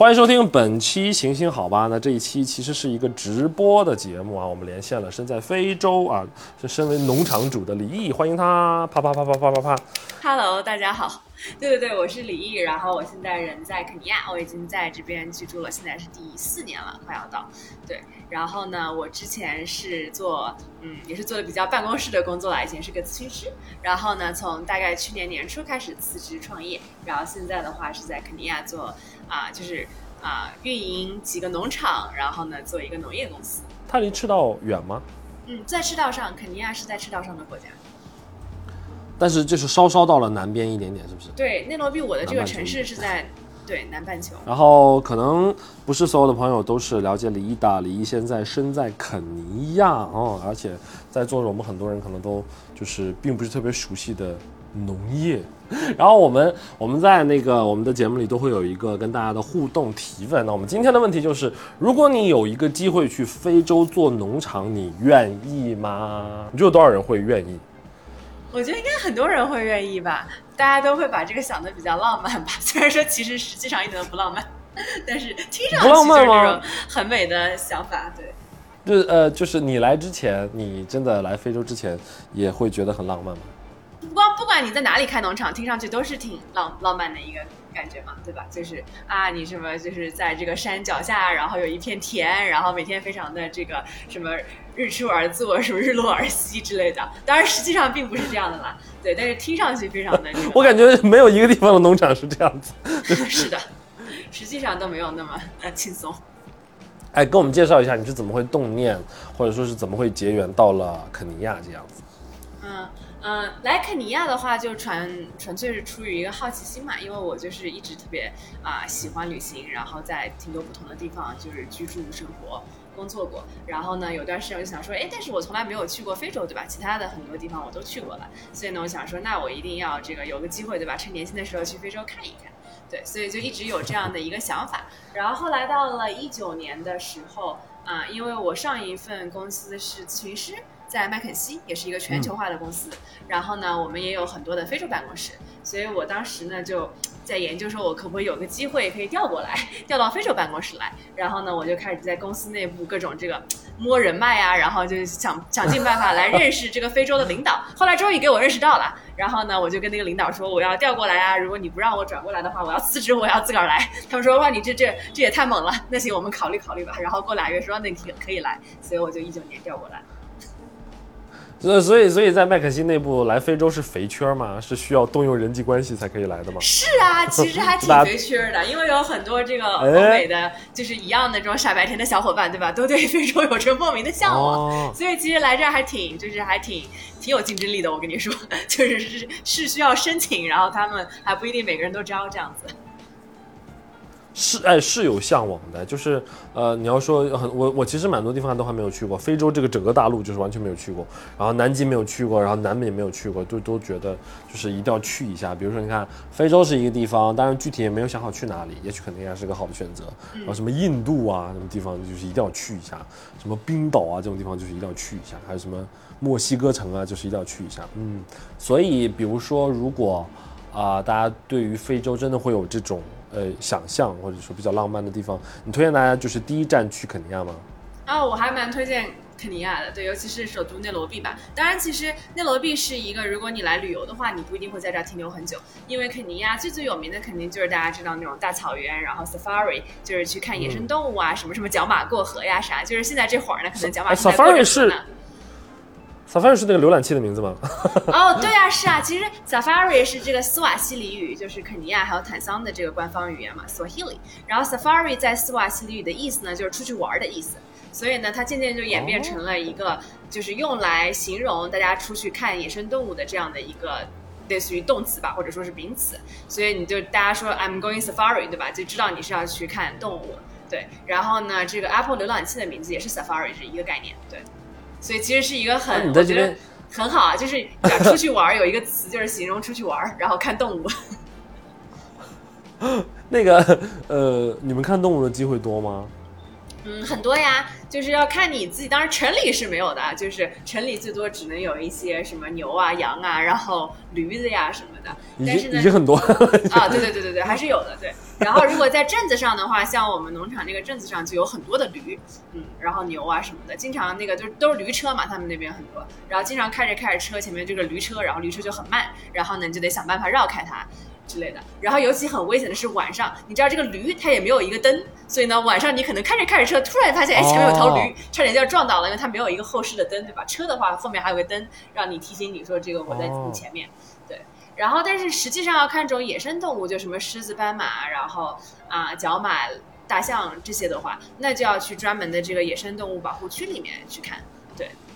欢迎收听本期行行好吧？那这一期其实是一个直播的节目啊，我们连线了身在非洲啊，是身为农场主的李毅，欢迎他，啪啪啪啪啪啪啪。Hello，大家好。对对对，我是李毅，然后我现在人在肯尼亚，我已经在这边居住了，现在是第四年了，快要到。对，然后呢，我之前是做，嗯，也是做的比较办公室的工作啦，以前是个咨询师，然后呢，从大概去年年初开始辞职创业，然后现在的话是在肯尼亚做啊、就是啊、运营几个农场，然后呢做一个农业公司。它离赤道远吗？嗯，在赤道上，肯尼亚是在赤道上的国家。但是就是稍稍到了南边一点点，是不是？对，内罗毕我的这个城市是在对南半球。然后可能不是所有的朋友都是了解李毅的，李毅现在身在肯尼亚哦，而且在座的我们很多人可能都就是并不是特别熟悉的农业。然后我们我们在那个我们的节目里都会有一个跟大家的互动提问。那我们今天的问题就是，如果你有一个机会去非洲做农场，你愿意吗？你觉得有多少人会愿意？我觉得应该很多人会愿意吧，大家都会把这个想的比较浪漫吧。虽然说其实实际上一点都不浪漫，但是听上去就是这种很美的想法。对，就是呃，就是你来之前，你真的来非洲之前，也会觉得很浪漫吗？不光不管你在哪里开农场，听上去都是挺浪浪漫的一个感觉嘛，对吧？就是啊，你什么就是在这个山脚下，然后有一片田，然后每天非常的这个什么日出而作，什么日落而息之类的。当然，实际上并不是这样的啦，对，但是听上去非常的这个我感觉没有一个地方的农场是这样子。是的，实际上都没有那么呃轻松。哎，跟我们介绍一下你是怎么会动念，或者说是怎么会结缘到了肯尼亚这样子？嗯嗯，来肯尼亚的话，就纯纯粹是出于一个好奇心嘛，因为我就是一直特别啊、喜欢旅行，然后在挺多不同的地方就是居住生活。工作过，然后呢，有段时间我就想说，哎，但是我从来没有去过非洲，对吧？其他的很多地方我都去过了，所以呢，我想说，那我一定要这个有个机会，对吧？趁年轻的时候去非洲看一看，对，所以就一直有这样的一个想法。然后后来到了一九年的时候，啊、因为我上一份公司是咨询师，在麦肯锡，也是一个全球化的公司。然后呢，我们也有很多的非洲办公室，所以我当时呢就在研究说，我可不可以有个机会可以调过来，调到非洲办公室来。然后呢，我就开始在公司内部各种这个摸人脉啊，然后就想想尽办法来认识这个非洲的领导。后来终于给我认识到了，然后呢，我就跟那个领导说，我要调过来啊，如果你不让我转过来的话，我要辞职，我要自个儿来。他们说哇，你这这这也太猛了，那行，我们考虑考虑吧。然后过俩月说那你可可以来，所以我就一九年调过来。所以所以所以在麦肯锡内部来非洲是肥缺吗？是需要动用人际关系才可以来的吗？是啊，其实还挺肥缺的，因为有很多这个哎欧美的，就是一样的这种傻白甜的小伙伴，对吧？都对非洲有着莫名的向往，哦，所以其实来这儿还挺，就是还挺挺有竞争力的。我跟你说，就是是是需要申请，然后他们还不一定每个人都招这样子。是哎是有向往的，就是呃你要说很我我其实蛮多地方都还没有去过，非洲这个整个大陆就是完全没有去过，然后南极没有去过，然后南美也没有去过，都都觉得就是一定要去一下。比如说你看非洲是一个地方，当然具体也没有想好去哪里，也许肯定还是个好的选择。然后什么印度啊什么地方就是一定要去一下，什么冰岛啊这种地方就是一定要去一下，还有什么墨西哥城啊就是一定要去一下。嗯，所以比如说如果啊、大家对于非洲真的会有这种呃想象，或者说比较浪漫的地方，你推荐大家就是第一站去肯尼亚吗？啊，我还蛮推荐肯尼亚的，对，尤其是首都内罗毕吧。当然，其实内罗毕是一个，如果你来旅游的话，你不一定会在这儿停留很久，因为肯尼亚最最有名的肯定就是大家知道那种大草原，然后 safari 就是去看野生动物啊，什么什么角马过河呀啥，就是现在这会儿呢，可能角马 Safari 是。Safari 是那个浏览器的名字吗？哦，对啊，是啊，其实 Safari 是这个斯瓦西里语，就是肯尼亚还有坦桑的这个官方语言嘛，Swahili。然后 Safari 在斯瓦西里语的意思呢，就是出去玩的意思。所以呢，它渐渐就演变成了一个，就是用来形容大家出去看野生动物的这样的一个类似于动词吧，或者说是名词。所以你就大家说 I'm going safari，对吧？就知道你是要去看动物。对，然后呢，这个 Apple 浏览器的名字也是 Safari，是一个概念。对，所以其实是一个很，我觉得很好啊，就是讲出去玩儿有一个词就是形容出去玩儿，然后看动物。那个呃，你们看动物的机会多吗？嗯，很多呀，就是要看你自己。当然，城里是没有的，就是城里最多只能有一些什么牛啊、羊啊，然后驴子呀什么的。但是呢，已经很多啊，对对对对对，还是有的。对，然后如果在镇子上的话，像我们农场那个镇子上就有很多的驴，嗯，然后牛啊什么的，经常那个就都是驴车嘛，他们那边很多，然后经常开着开着车，前面这个驴车，然后驴车就很慢，然后呢你就得想办法绕开它。之类的，然后尤其很危险的是晚上，你知道这个驴它也没有一个灯，所以呢晚上你可能开着开着车，突然发现哎前面有头驴，差点就要撞倒了，因为它没有一个后视的灯，对吧？车的话后面还有个灯，让你提醒你说这个我在你前面，对。然后但是实际上要看这种野生动物，就什么狮子、斑马，然后啊角马、大象这些的话，那就要去专门的这个野生动物保护区里面去看，对。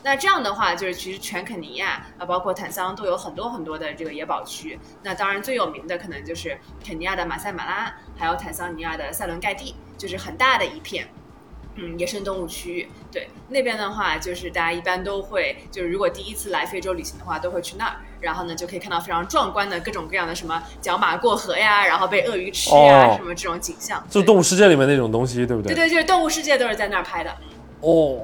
那这样的话，就是其实全肯尼亚啊，包括坦桑都有很多很多的这个野保区。那当然最有名的可能就是肯尼亚的马赛马拉，还有坦桑尼亚的塞伦盖蒂，就是很大的一片，嗯，野生动物区域。对，那边的话，就是大家一般都会，就是如果第一次来非洲旅行的话，都会去那儿，然后呢就可以看到非常壮观的各种各样的什么角马过河呀，然后被鳄鱼吃呀，什么这种景象。就动物世界里面那种东西，对不对？对对，就是动物世界都是在那儿拍的。哦。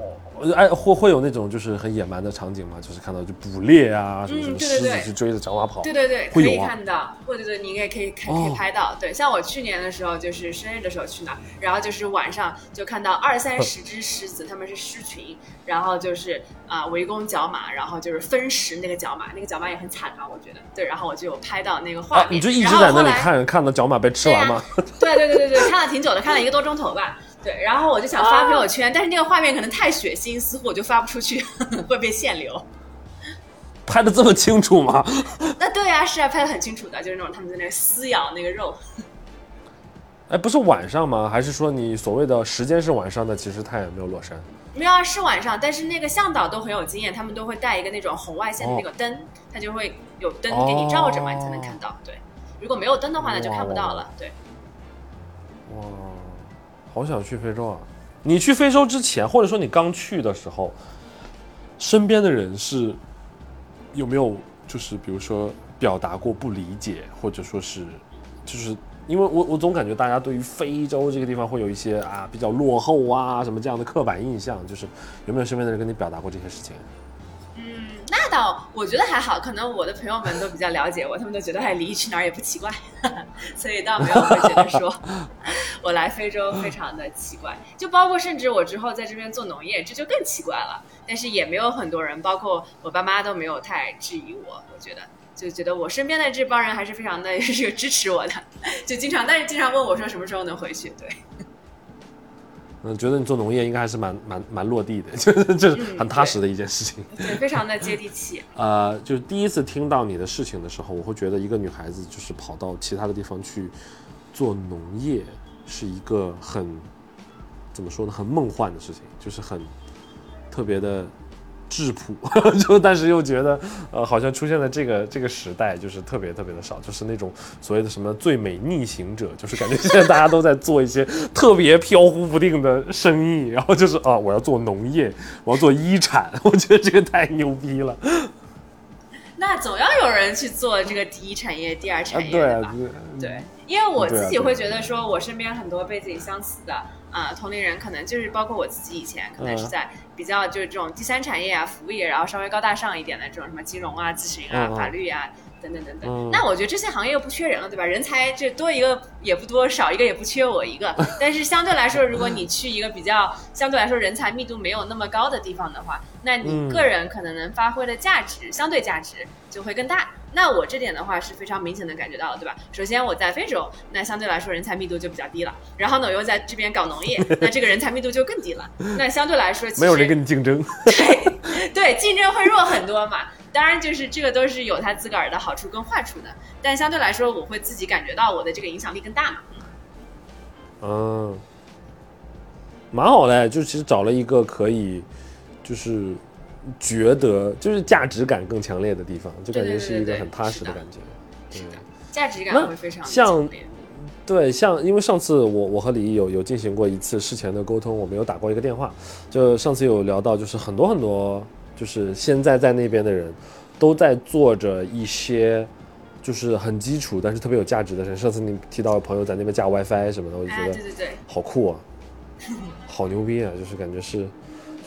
哎，会会有那种就是很野蛮的场景吗？就是看到就捕猎啊，什么什么狮子去追着角马跑，对对对，可以看到，或者对，你也可以可以拍到。对，像我去年的时候，就是生日的时候去那儿，然后就是晚上就看到二三十只狮子，他们是狮群，然后就是啊围攻角马，然后就是分食那个角马，那个角马也很惨啊，我觉得。对，然后我就有拍到那个画面。你就一直在那里看，看到角马被吃完吗？对对对对对，看了挺久的，看了一个多钟头吧。对，然后我就想发朋友圈，但是那个画面可能太血腥，似乎我就发不出去，会被限流。拍的这么清楚吗？那对呀，是啊，拍的很清楚的，就是那种他们在那撕咬那个肉。哎，不是晚上吗？还是说你所谓的时间是晚上的，其实太阳没有落山？没有啊，是晚上，但是那个向导都很有经验，他们都会带一个那种红外线的那个灯，它就会有灯给你照着嘛，你才能看到。对，如果没有灯的话，那就看不到了。对。哇。好想去非洲啊！你去非洲之前，或者说你刚去的时候，身边的人是有没有就是比如说表达过不理解，或者说是就是因为我我总感觉大家对于非洲这个地方会有一些啊比较落后啊什么这样的刻板印象，就是有没有身边的人跟你表达过这些事情？那倒我觉得还好，可能我的朋友们都比较了解我，他们都觉得哎，李毅去哪儿也不奇怪，所以倒没有会觉得说我来非洲非常的奇怪。就包括甚至我之后在这边做农业，这就更奇怪了。但是也没有很多人，包括我爸妈都没有太质疑我。我觉得就觉得我身边的这帮人还是非常的是 支持我的，就经常但是经常问我说什么时候能回去。对。嗯，觉得你做农业应该还是蛮蛮蛮落地的，就是就是很踏实的一件事情，对，非常的接地气。呃，就是第一次听到你的事情的时候，我会觉得一个女孩子就是跑到其他的地方去做农业，是一个很怎么说呢，很梦幻的事情，就是很特别的。质朴，就但是又觉得，呃，好像出现在这个这个时代，就是特别特别的少，就是那种所谓的什么最美逆行者，就是感觉现在大家都在做一些特别飘忽不定的生意，然后就是啊，我要做农业，我要做一产，我觉得这个太牛逼了。那总要有人去做这个第一产业、第二产业的吧？对，因为我自己会觉得说，我身边很多背景相似的。啊，同龄人可能就是包括我自己以前可能是在比较就是这种第三产业啊、服务业，然后稍微高大上一点的这种什么金融啊、咨询啊、法律啊等等等等。那我觉得这些行业又不缺人了，对吧？人才这多一个也不多，少一个也不缺我一个。但是相对来说，如果你去一个比较相对来说人才密度没有那么高的地方的话，那你个人可能能发挥的价值相对价值就会更大。那我这点的话是非常明显的感觉到了，对吧？首先我在非洲，那相对来说人才密度就比较低了。然后呢，我又在这边搞农业，那这个人才密度就更低了。那相对来说，没有人跟你竞争。对对，竞争会弱很多嘛。当然，就是这个都是有它自个儿的好处跟坏处的。但相对来说，我会自己感觉到我的这个影响力更大嘛。嗯，蛮好的，就其实找了一个可以，就是。觉得就是价值感更强烈的地方，就感觉是一个很踏实的感觉。对，价值感会非常像，对，像因为上次我我和李毅有有进行过一次事前的沟通，我们有打过一个电话，就上次有聊到，就是很多很多，就是现在在那边的人都在做着一些就是很基础但是特别有价值的事。上次你提到朋友在那边架 WiFi 什么的，我就觉得对对对，好酷啊。好牛逼啊！就是感觉是，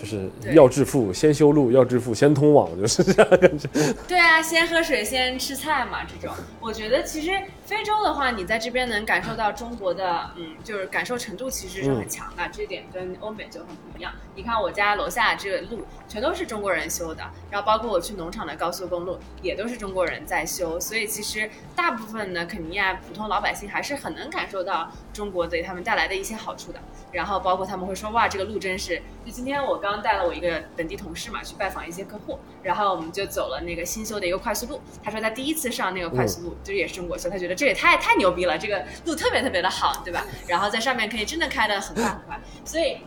就是要致富先修路，要致富先通网，就是这样感觉。对啊，先喝水，先吃菜嘛，这种，我觉得其实非洲的话，你在这边能感受到中国的，嗯，就是感受程度其实是很强的，这点跟欧美就很不一样。你看我家楼下这个路全都是中国人修的，然后包括我去农场的高速公路也都是中国人在修，所以其实大部分的肯尼亚普通老百姓还是很能感受到中国给他们带来的一些好处的。然后包括他们会说，哇，这个路真是，就今天我刚带了我一个本地同事嘛，去拜访一些客户，然后我们就走了那个新修的一个快速路。他说他第一次上那个快速路，就是也是中国修，他觉得这也太太牛逼了，这个路特别特别的好，对吧？然后在上面可以真的开得很快很快，所以。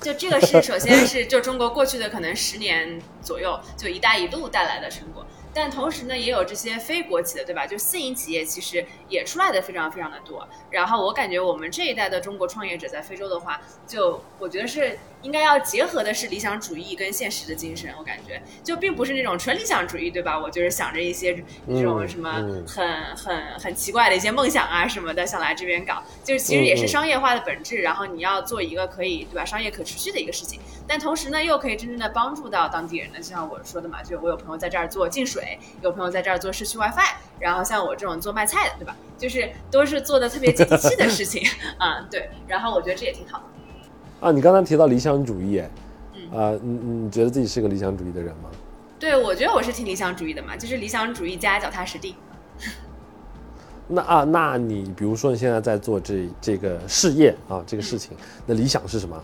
就这个是，首先是就中国过去的可能十年左右，就“一带一路”带来的成果。但同时呢，也有这些非国企的，对吧？就私营企业其实也出来的非常非常的多。然后我感觉我们这一代的中国创业者在非洲的话，就我觉得是应该要结合的是理想主义跟现实的精神。我感觉就并不是那种纯理想主义，对吧？我就是想着一些这种什么很很很奇怪的一些梦想啊什么的，想来这边搞，就是其实也是商业化的本质。然后你要做一个可以对吧，商业可持续的一个事情，但同时呢，又可以真正的帮助到当地人的。就像我说的嘛，就我有朋友在这儿做净水。有朋友在这儿做市区 WiFi，然后像我这种做卖菜的，对吧？就是都是做的特别接地气的事情啊，对。然后我觉得这也挺好的。啊，你刚才提到理想主义，嗯，啊，你你觉得自己是个理想主义的人吗？对，我觉得我是挺理想主义的嘛，就是理想主义加脚踏实地。那啊，那你比如说你现在在做这这个事业啊，这个事情，那理想是什么？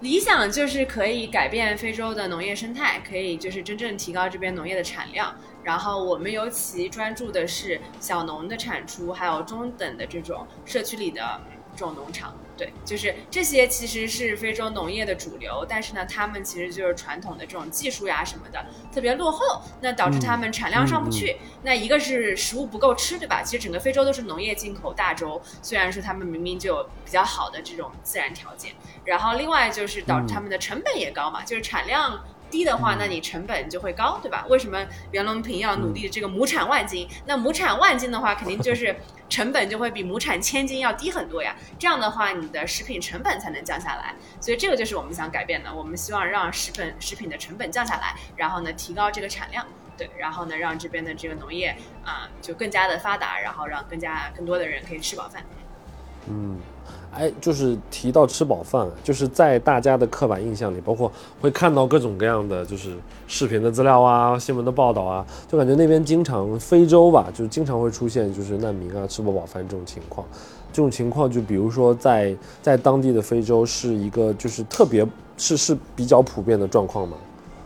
理想就是可以改变非洲的农业生态，可以就是真正提高这边农业的产量。然后我们尤其专注的是小农的产出，还有中等的这种社区里的这种农场。对，就是这些其实是非洲农业的主流，但是呢，他们其实就是传统的这种技术呀什么的特别落后，那导致他们产量上不去。那一个是食物不够吃，对吧？其实整个非洲都是农业进口大洲，虽然说他们明明就有比较好的这种自然条件，然后另外就是导致他们的成本也高嘛，就是产量。低的话，那你成本就会高，对吧？为什么袁隆平要努力这个亩产万斤？那亩产万斤的话，肯定就是成本就会比亩产千斤要低很多呀。这样的话，你的食品成本才能降下来。所以这个就是我们想改变的。我们希望让食品食品的成本降下来，然后呢，提高这个产量，对，然后呢，让这边的这个农业啊就更加的发达，然后让更加更多的人可以吃饱饭。嗯。哎，就是提到吃饱饭，就是在大家的刻板印象里，包括会看到各种各样的就是视频的资料啊、新闻的报道啊，就感觉那边经常非洲吧，就经常会出现就是难民啊、吃不饱饭这种情况。这种情况就比如说在在当地的非洲是一个就是特别是是比较普遍的状况吗？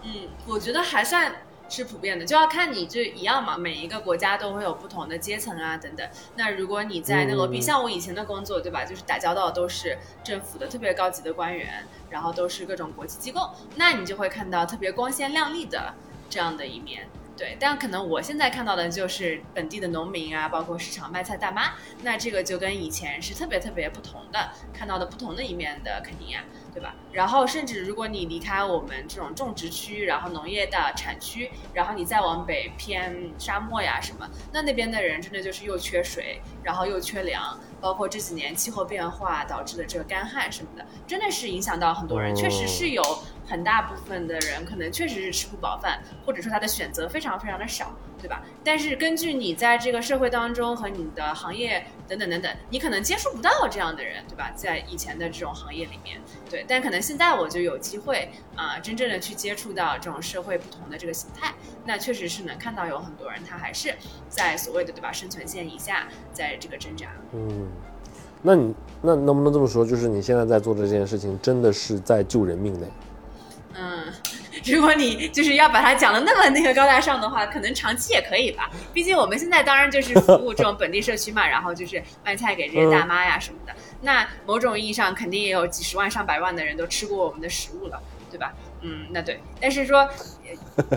嗯，我觉得还算。是普遍的，就要看你这一样嘛。每一个国家都会有不同的阶层啊，等等。那如果你在那罗比，像我以前的工作，对吧？就是打交道都是政府的特别高级的官员，然后都是各种国际机构，那你就会看到特别光鲜亮丽的这样的一面。对，但可能我现在看到的就是本地的农民啊，包括市场卖菜大妈，那这个就跟以前是特别特别不同的，看到的不同的一面的肯尼亚。对吧？然后甚至如果你离开我们这种种植区，然后农业的产区，然后你再往北偏沙漠呀什么，那那边的人真的就是又缺水，然后又缺粮，包括这几年气候变化导致的这个干旱什么的，真的是影响到很多人，确实是有很大部分的人可能确实是吃不饱饭，或者说他的选择非常非常的少。对吧？但是根据你在这个社会当中和你的行业等等等等，你可能接触不到这样的人，对吧？在以前的这种行业里面，对，但可能现在我就有机会啊，真正的去接触到这种社会不同的这个形态，那确实是能看到有很多人他还是在所谓的对吧生存线以下，在这个挣扎。嗯，那你那能不能这么说，就是你现在在做这件事情，真的是在救人命呢？嗯。如果你就是要把它讲的那么那个高大上的话，可能长期也可以吧。毕竟我们现在当然就是服务这种本地社区嘛，然后就是卖菜给这些大妈呀什么的。那某种意义上，肯定也有几十万上百万的人都吃过我们的食物了，对吧？嗯，那对。但是说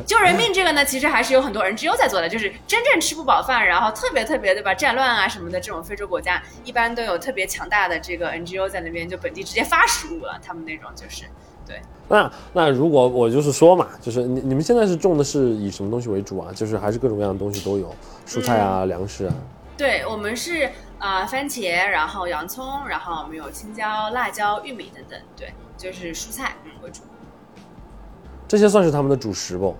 救人命这个呢，其实还是有很多 NGO 在做的。就是真正吃不饱饭，然后特别特别对吧，战乱啊什么的这种非洲国家，一般都有特别强大的这个 NGO 在那边，就本地直接发食物了。他们那种就是。对，那那如果我就是说嘛，就是你你们现在是种的是以什么东西为主啊？就是还是各种各样的东西都有，蔬菜啊、粮食啊。对，我们是啊、番茄，然后洋葱，然后我们有青椒、辣椒、玉米等等，对，就是蔬菜嗯为主。这些算是他们的主食不？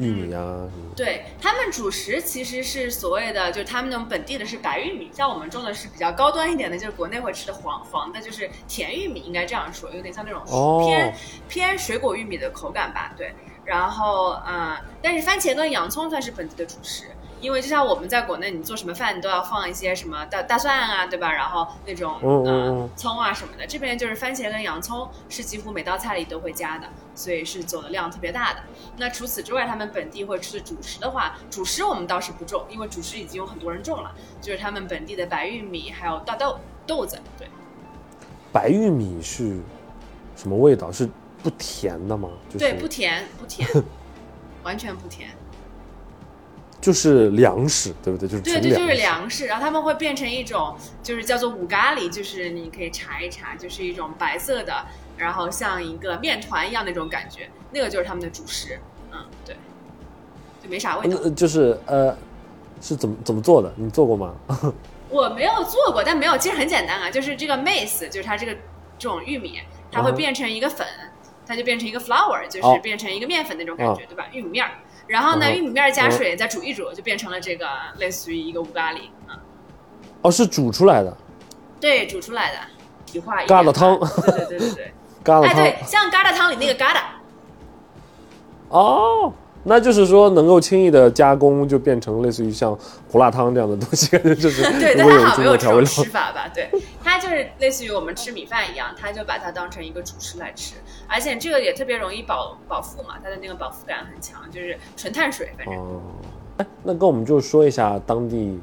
玉米啊什么。对他们主食其实是所谓的，就是他们那种本地的是白玉米，像我们种的是比较高端一点的，就是国内会吃的黄黄的，就是甜玉米，应该这样说，有点像那种哦偏、偏水果玉米的口感吧，对。然后嗯、呃但是番茄跟洋葱算是本地的主食。因为就像我们在国内，你做什么饭你都要放一些什么大大蒜啊，对吧？然后那种嗯葱啊什么的，这边就是番茄跟洋葱是几乎每道菜里都会加的，所以是走的量特别大的。那除此之外，他们本地会吃的主食的话，主食我们倒是不种，因为主食已经有很多人种了，就是他们本地的白玉米还有大豆豆子，对，白玉米是什么味道？是不甜的吗？就是对，不甜不甜，完全不甜。就是粮食，对不对？就是对对，就是粮食。然后他们会变成一种，就是叫做五咖喱，就是你可以查一查，就是一种白色的，然后像一个面团一样那种感觉，那个就是他们的主食。嗯，对，就没啥味道。那就是呃，是怎么怎么做的？你做过吗？我没有做过，但没有，其实很简单啊，就是这个 maize，就是它这个这种玉米，它会变成一个粉，它就变成一个 flour，就哦是变成一个面粉那种感觉，哦对吧？玉米面儿。然后呢，玉米面加嗯水再煮一煮，就变成了这个类似于一个乌咖喱啊。哦，是煮出来的对，煮出来的，一化一疙瘩点汤对对对对对。疙瘩哎，对。，像疙瘩汤里那个疙瘩，哦，那就是说能够轻易的加工，就变成类似于像胡辣汤这样的东西，感觉就是对，但如果有它好像没有这中国调味吃法吧？对，它就是类似于我们吃米饭一样，它就把它当成一个主食来吃，而且这个也特别容易饱饱腹嘛，它的那个饱腹感很强，就是纯碳水，反正。哦，哎，那跟我们就说一下当地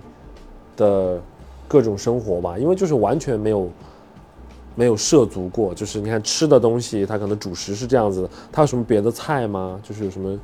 的各种生活吧，因为就是完全没有没有涉足过，就是你看吃的东西，它可能主食是这样子的，它有什么别的菜吗？就是有什么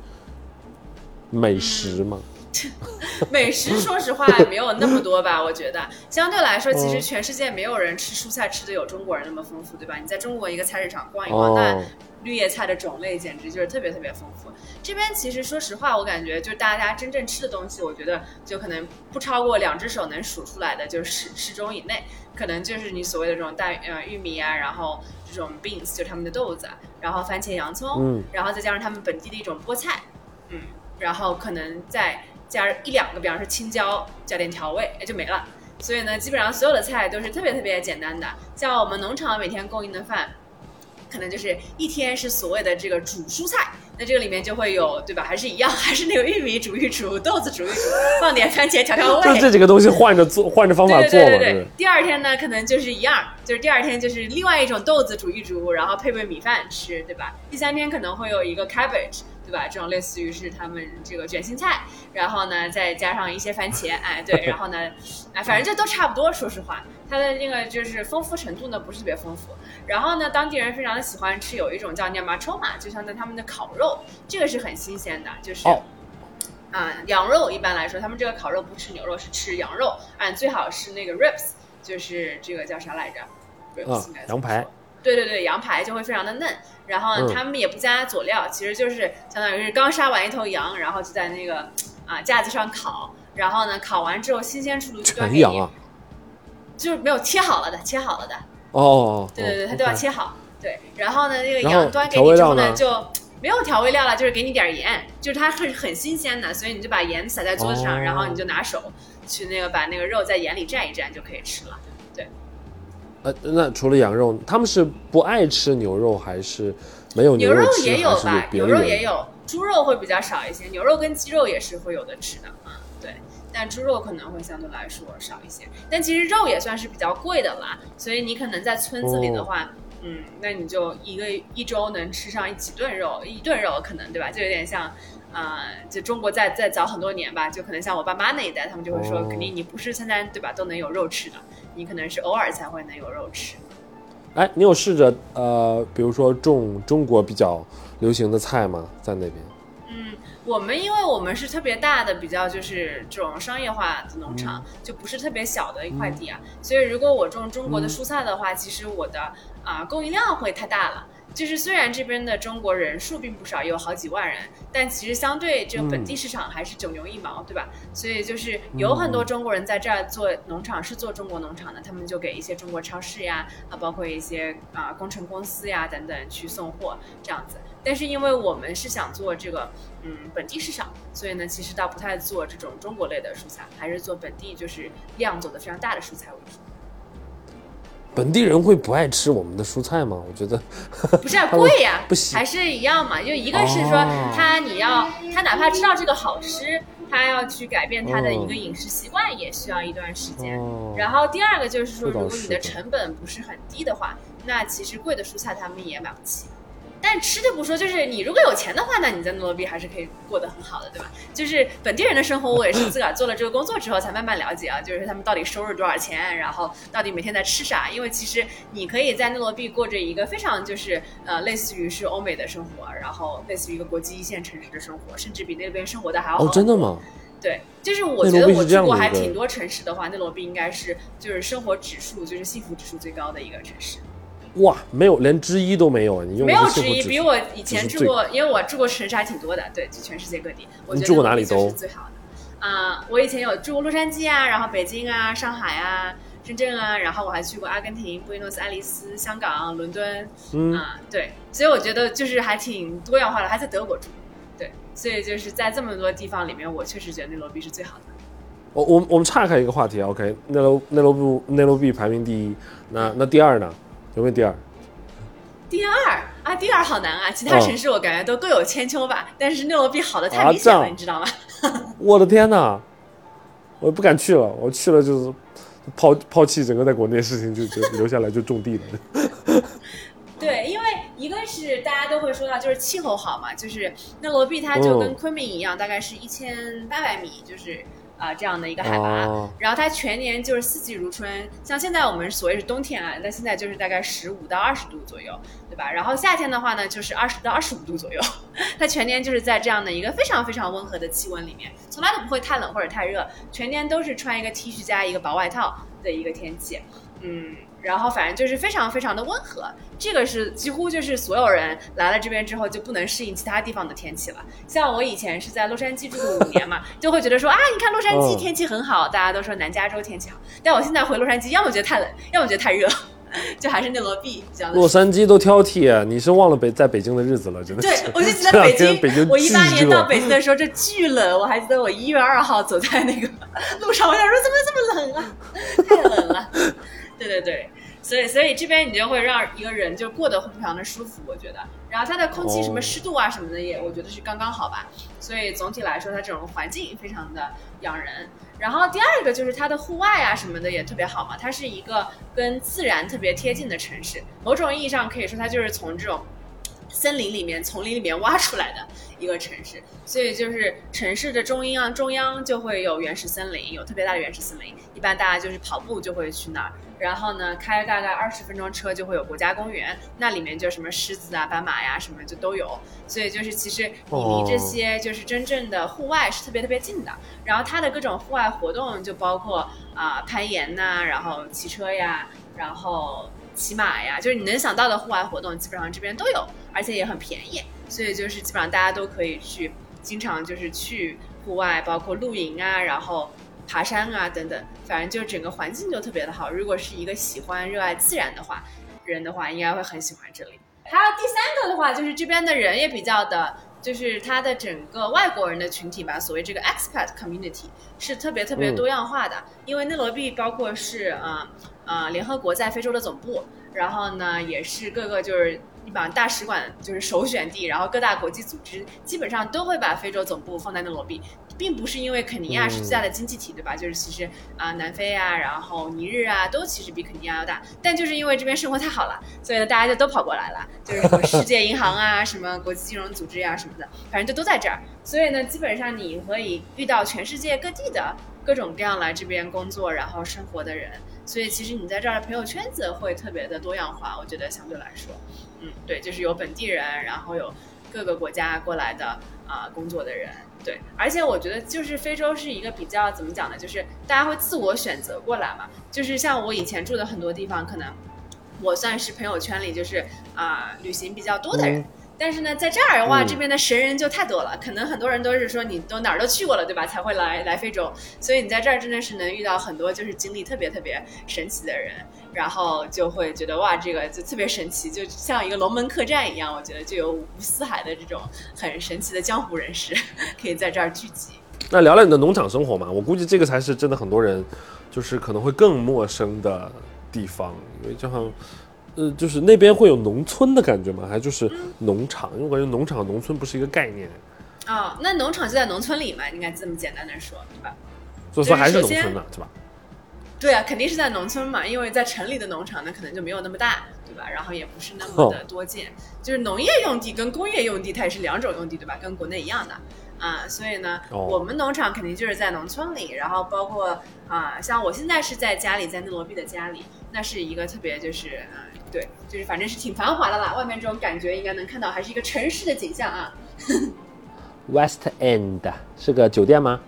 美食吗？美食说实话没有那么多吧，我觉得。相对来说，其实嗯全世界没有人吃蔬菜吃的有中国人那么丰富，对吧？你在中国一个菜市场逛一逛，那哦，绿叶菜的种类简直就是特别特别丰富。这边其实说实话，我感觉就是大家真正吃的东西，我觉得就可能不超过两只手能数出来的，就是十十种以内，可能就是你所谓的这种大呃玉米啊，然后这种 beans 就是他们的豆子，然后番茄、洋葱，嗯。然后再加上他们本地的一种菠菜，嗯，然后可能再加一两个，比方说青椒，加点调味，哎就没了。所以呢，基本上所有的菜都是特别特别简单的，像我们农场每天供应的饭，可能就是一天是所谓的这个煮蔬菜，那这个里面就会有，对吧？还是一样，还是那个玉米煮一煮，豆子煮一煮，放点番茄调调味，就这几个东西换着做，换着方法做嘛，对对对对。第二天呢，可能就是一样，就是第二天就是另外一种豆子煮一煮，然后配配米饭吃，对吧？第三天可能会有一个 cabbage，对吧？这种类似于是他们这个卷心菜，然后呢再加上一些番茄，哎对，然后呢，哎反正这都差不多，说实话，它的那个就是丰富程度呢不是特别丰富。然后呢，当地人非常的喜欢吃有一种叫 nyamachoma，就像在他们的烤肉，这个是很新鲜的，就是。哦啊、羊肉一般来说，他们这个烤肉不吃牛肉，是吃羊肉，啊，最好是那个 ribs，就是这个叫啥来着？ribs 啊应该怎么羊排说。对对对，羊排就会非常的嫩，然后嗯他们也不加佐料，其实就是相当于是刚杀完一头羊，然后就在那个啊架子上烤，然后呢烤完之后新鲜出炉就端给你，全羊啊！就是没有切好了的，切好了的，哦哦，对对对，哦它都要切好。对，然后呢，那个羊端给你之后呢，就没有调味料了，就是给你点儿盐，就是它是很新鲜的，所以你就把盐撒在桌子上，哦然后你就拿手去那个把那个肉在盐里蘸一蘸就可以吃了。呃，那除了羊肉，他们是不爱吃牛肉，还是没有牛肉吃？也有还是吧，牛。肉也有，猪肉会比较少一些，牛肉跟鸡肉也是会有的吃的啊，对。但猪肉可能会相对来说少一些，但其实肉也算是比较贵的啦，所以你可能在村子里的话，嗯，那你就一个一周能吃上几顿肉，一顿肉可能对吧？就有点像，呃，就中国再再早很多年吧，就可能像我爸妈那一代，他们就会说，哦肯定你不是餐餐对吧都能有肉吃的，你可能是偶尔才会能有肉吃。哎，你有试着呃，比如说种中国比较流行的菜吗？在那边？嗯，我们因为我们是特别大的，比较就是这种商业化的农场，就不是特别小的一块地啊，所以如果我种中国的蔬菜的话，其实我的啊、供应量会太大了。就是虽然这边的中国人数并不少，有好几万人，但其实相对这个本地市场还是九牛一毛，对吧？所以就是有很多中国人在这儿做农场，是做中国农场的，他们就给一些中国超市呀，啊，包括一些啊工程公司呀等等去送货这样子。但是因为我们是想做这个嗯本地市场，所以呢，其实倒不太做这种中国类的蔬菜，还是做本地就是量做的非常大的蔬菜为主。本地人会不爱吃我们的蔬菜吗？我觉得 不是啊贵呀，不行还是一样嘛。就一个是说哦他你要他哪怕知道这个好吃，他要去改变他的一个饮食习惯，也需要一段时间。哦然后第二个就是说，如果你的成本不是很低的话，那其实贵的蔬菜他们也买不起。但吃就不说，就是你如果有钱的话，那你在诺罗比还是可以过得很好的，对吧？就是本地人的生活，我也是自个儿做了这个工作之后才慢慢了解啊，就是他们到底收入多少钱，然后到底每天在吃啥。因为其实你可以在诺罗比过着一个非常就是呃类似于是欧美的生活，然后类似于一个国际一线城市的生活，甚至比那边生活的还要好。哦，真的？吗？对，就是我觉得我罗毕是这样住过还挺多城市的话，内罗毕应该是就是生活指数就是幸福指数最高的一个城市。哇，没有，连之一都没有啊！你用没有之一，比我以前住过，因为我住过城市还挺多的，对，就全世界各地。我觉得你住过哪里都是最好的。啊、我以前有住过洛杉矶啊，然后北京啊、上海啊、深圳啊，然后我还去过阿根廷、布宜诺斯艾利斯、香港、伦敦，嗯啊、对，所以我觉得就是还挺多样化的，还在德国住，对，所以就是在这么多地方里面，我确实觉得内罗毕是最好的。我我我们岔开一个话题啊，OK，内罗内罗毕内罗毕排名第一，那那第二呢？有没有第二？第二啊，第二好难啊！其他嗯城市我感觉都各有千秋吧，但是内罗毕好的太啊明显了，你知道吗？我的天哪！我不敢去了，我去了就是 抛抛弃整个在国内的事情，就就留下来就种地了。对，因为一个是大家都会说到，就是气候好嘛，就是内罗毕它就跟嗯昆明一样，大概是一千八百米，就是啊、这样的一个海拔。哦然后它全年就是四季如春，像现在我们所谓是冬天啊，那现在就是大概十五到二十度左右，对吧？然后夏天的话呢，就是二十到二十五度左右，它全年就是在这样的一个非常非常温和的气温里面，从来都不会太冷或者太热，全年都是穿一个 T 恤加一个薄外套的一个天气，嗯。然后反正就是非常非常的温和，这个是几乎就是所有人来了这边之后就不能适应其他地方的天气了。像我以前是在洛杉矶住过五年嘛，就会觉得说啊，你看洛杉矶嗯天气很好，大家都说南加州天气好，但我现在回洛杉矶，要么觉得太冷，要么觉得太热，就还是内罗毕比较的洛杉矶都挑剔，啊你是忘了北在北京的日子了，真的对。，我就记得北京，北京我一八年到北京的时候，这巨冷，我还记得我一月二号走在那个 路上，我想说怎么这么冷啊，太冷了。对对对，所以所以这边你就会让一个人就过得会非常的舒服，我觉得。然后它的空气什么哦湿度啊什么的也，我觉得是刚刚好吧。所以总体来说，它这种环境非常的养人。然后第二个就是它的户外啊什么的也特别好嘛，它是一个跟自然特别贴近的城市，某种意义上可以说它就是从这种森林里面、丛林里面挖出来的一个城市，所以就是城市的中央中央就会有原始森林，有特别大的原始森林。一般大家就是跑步就会去那儿，然后呢开大概二十分钟车就会有国家公园，那里面就什么狮子啊、斑马呀、什么就都有。所以就是其实你离这些就是真正的户外是特别特别近的。然后它的各种户外活动就包括啊、攀岩呐、然后骑车呀，然后骑马呀，就是你能想到的户外活动，基本上这边都有，而且也很便宜，所以就是基本上大家都可以去，经常就是去户外，包括露营啊，然后爬山啊等等，反正就整个环境就特别的好。如果是一个喜欢热爱自然的话，人的话应该会很喜欢这里。还有第三个的话，就是这边的人也比较的，就是他的整个外国人的群体吧，所谓这个 expat community 是特别特别嗯多样化的。因为内罗毕包括是呃呃联合国在非洲的总部，然后呢也是各个就是一般大使馆就是首选地，然后各大国际组织基本上都会把非洲总部放在内罗毕。并不是因为肯尼亚是最大的经济体，对吧？就是其实啊、南非啊，然后尼日啊，都其实比肯尼亚要大，但就是因为这边生活太好了，所以呢，大家就都跑过来了，就是什么世界银行啊，什么国际金融组织呀、什么的，反正就都在这儿。所以呢，基本上你可以遇到全世界各地的各种各样来这边工作然后生活的人，所以其实你在这儿的朋友圈子会特别的多样化，我觉得相对来说，嗯，对，就是有本地人，然后有各个国家过来的啊、工作的人，对，而且我觉得就是非洲是一个比较怎么讲呢，就是大家会自我选择过来嘛，就是像我以前住的很多地方，可能我算是朋友圈里就是啊、旅行比较多的人。嗯但是呢，在这儿的话，嗯这边的神人就太多了，可能很多人都是说你都哪儿都去过了，对吧？才会来来非洲，所以你在这儿真的是能遇到很多就是经历特别特别神奇的人，然后就会觉得哇，这个就特别神奇，就像一个龙门客栈一样，我觉得就有五湖四海的这种很神奇的江湖人士 可以在这儿聚集。那聊聊你的农场生活嘛，我估计这个才是真的很多人就是可能会更陌生的地方，因为就像。呃，就是那边会有农村的感觉吗？还就是农场？因为我感觉农场、农村不是一个概念，哦，那农场就在农村里嘛，应该这么简单的说，对吧？所以说还是农村的，对吧？对啊，肯定是在农村嘛，因为在城里的农场呢，可能就没有那么大，对吧？然后也不是那么的多见，就是农业用地跟工业用地它也是两种用地，对吧？跟国内一样的啊，所以呢，哦我们农场肯定就是在农村里，然后包括啊，像我现在是在家里，在内罗毕的家里，那是一个特别就是啊，对，就是反正是挺繁华的啦，外面这种感觉应该能看到，还是一个城市的景象啊，West End 是个酒店吗？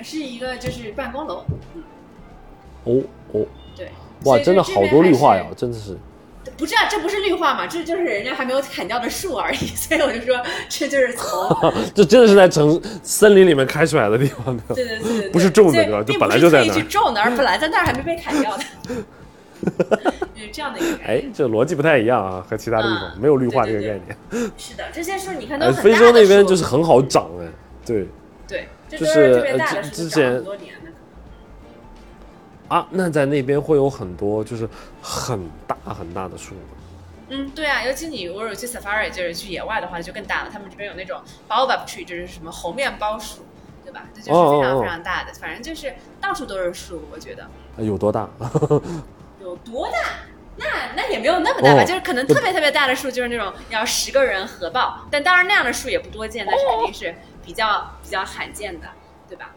是一个就是办公楼，哦哦，对，哇，真的好多绿化呀，真的是。不是啊，这不是绿化嘛，这就是人家还没有砍掉的树而已，所以我就说这就是 从这真的是在城森林里面开出来的地方的。对对对对对，不是种的对吧就本来就在那儿种的，而本来在那儿还没被砍掉的，就是这样的一个概念。哎，这逻辑不太一样啊，和其他的地方、嗯没有绿化这个对对概念。是的，这些树你看都哎，很大的非洲那边树就是很好长哎，对对，就是特别大的呃树，长之之前很多年的。啊，那在那边会有很多就是很大很大的树吗，嗯，对啊，尤其你如果有去 safari，就是去野外的话，就更大了。他们这边有那种 baobab tree，就是什么猴面包树，对吧？这就是非常非常大的，反正就是到处都是树，我觉得。哎有多大？有多大？那那也没有那么大吧，哦就是可能特别特别大的树，就是那种要十个人合抱。但当然那样的树也不多见，但是肯定是比较比较罕见的，对吧？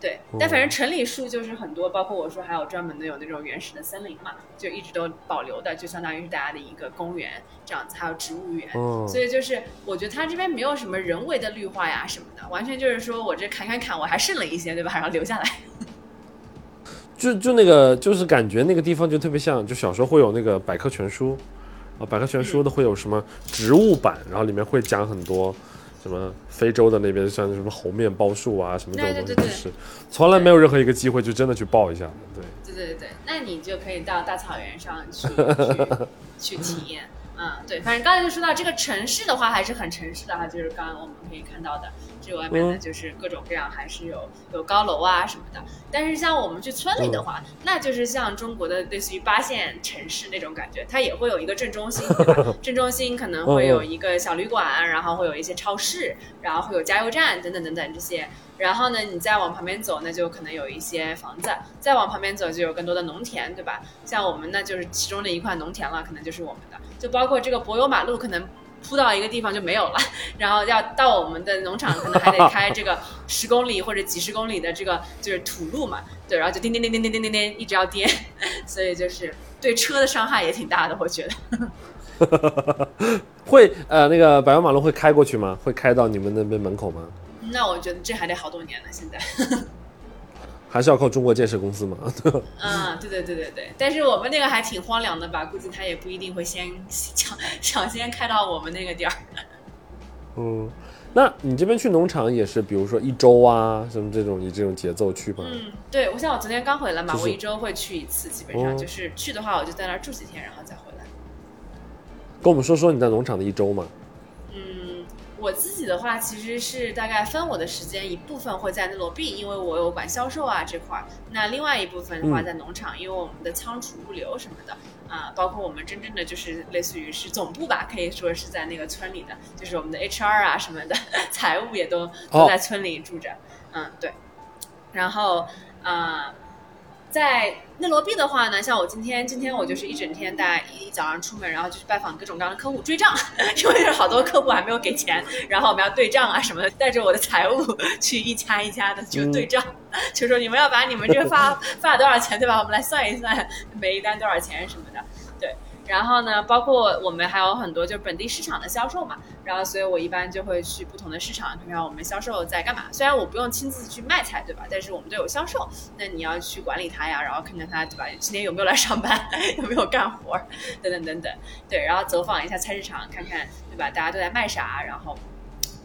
嗯，对。但反正城里树就是很多，包括我说还有专门的有那种原始的森林嘛，就一直都保留的，就相当于是大家的一个公园这样子，还有植物园。哦所以就是我觉得它这边没有什么人为的绿化呀什么的，完全就是说我这砍砍砍，我还剩了一些，对吧？然后留下来。就就那个就是感觉那个地方就特别像，就小时候会有那个百科全书，啊，百科全书的会有什么植物版，然后里面会讲很多。什么非洲的那边像什么猴面包树啊，什么这种东西，是从来没有任何一个机会就真的去抱一下的，对。对对对，那你就可以到大草原上去去 去体验。嗯，对，反正刚才就说到这个城市的话，还是很城市的哈，就是刚刚我们可以看到的，这外面呢嗯就是各种各样，还是有有高楼啊什么的。但是像我们去村里的话，那就是像中国的类似于八线城市那种感觉，它也会有一个镇中心，对吧？镇中心可能会有一个小旅馆，然后会有一些超市，然后会有加油站等等等等这些。然后呢，你再往旁边走，那就可能有一些房子；再往旁边走，就有更多的农田，对吧？像我们那，就是其中的一块农田了，可能就是我们的。就包括这个柏油马路，可能铺到一个地方就没有了，然后要到我们的农场，可能还得开这个十公里或者几十公里的这个就是土路嘛，对，然后就颠颠颠颠颠颠颠颠，一直要颠，所以就是对车的伤害也挺大的，我觉得。会呃那个柏油马路会开过去吗？会开到你们那边门口吗？那我觉得这还得好多年呢，现在。还是要靠中国建设公司嘛？嗯，对对对对对，但是我们那个还挺荒凉的吧？估计他也不一定会先抢抢先开到我们那个点儿。嗯，那你这边去农场也是，比如说一周啊，什么这种以这种节奏去吗？嗯，对，我像我昨天刚回来嘛，就是我一周会去一次，基本上、哦就是去的话，我就在那儿住几天，然后再回来。跟我们说说你在农场的一周嘛。嗯，我自己的话其实是大概分我的时间，一部分会在内罗毕，因为我有管销售啊这块儿；那另外一部分的话嗯在农场，因为我们的仓储物流什么的啊、包括我们真正的就是类似于是总部吧，可以说是在那个村里的，就是我们的 HR 啊什么的，财务也都都哦在村里住着。嗯，对。然后啊。在内罗毕的话呢，像我今天，今天我就是一整天，大家一早上出门，然后就去拜访各种各样的客户追账，因为有好多客户还没有给钱，然后我们要对账啊什么的，带着我的财务去一家一家的就对账，就说你们要把你们这个发 发多少钱，对吧？我们来算一算每一单多少钱什么的，然后呢，包括我们还有很多就是本地市场的销售嘛，然后所以我一般就会去不同的市场看看我们销售在干嘛。虽然我不用亲自去卖菜，对吧？但是我们都有销售，那你要去管理他呀，然后看看他，对吧？今天有没有来上班，有没有干活，等等等等。对，然后走访一下菜市场，看看，对吧？大家都在卖啥，然后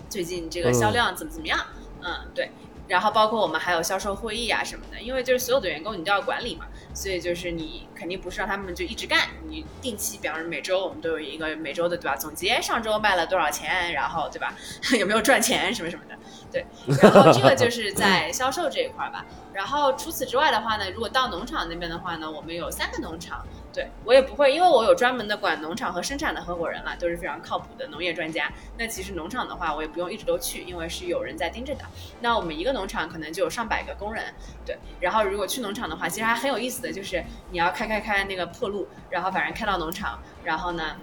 最近这个销量怎么怎么样？嗯，对。然后包括我们还有销售会议啊什么的，因为就是所有的员工你都要管理嘛，所以就是你肯定不是让他们就一直干，你定期，比方说每周我们都有一个每周的对吧？总结上周卖了多少钱，然后对吧？有没有赚钱什么什么的，对。然后这个就是在销售这一块吧。然后除此之外的话呢，如果到农场那边的话呢，我们有三个农场。对我也不会，因为我有专门的管农场和生产的合伙人了，都是非常靠谱的农业专家。那其实农场的话，我也不用一直都去，因为是有人在盯着的。那我们一个农场可能就有上百个工人，对。然后如果去农场的话，其实还很有意思的就是你要开开开那个破路，然后反正开到农场，然后呢。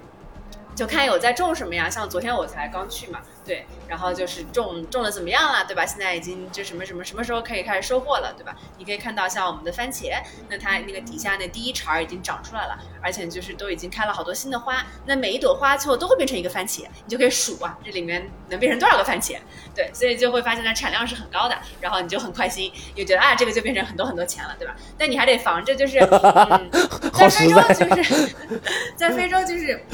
就看有在种什么呀，像昨天我才刚去嘛，对，然后就是种种的怎么样了，对吧？现在已经就什么什么什么时候可以开始收获了，对吧？你可以看到像我们的番茄，那它那个底下那第一茬已经长出来了，而且就是都已经开了好多新的花，那每一朵花最后都会变成一个番茄，你就可以数啊，这里面能变成多少个番茄？对，所以就会发现它产量是很高的，然后你就很快心，又觉得啊，这个就变成很多很多钱了，对吧？但你还得防着，就是 在非洲就是在非洲就是。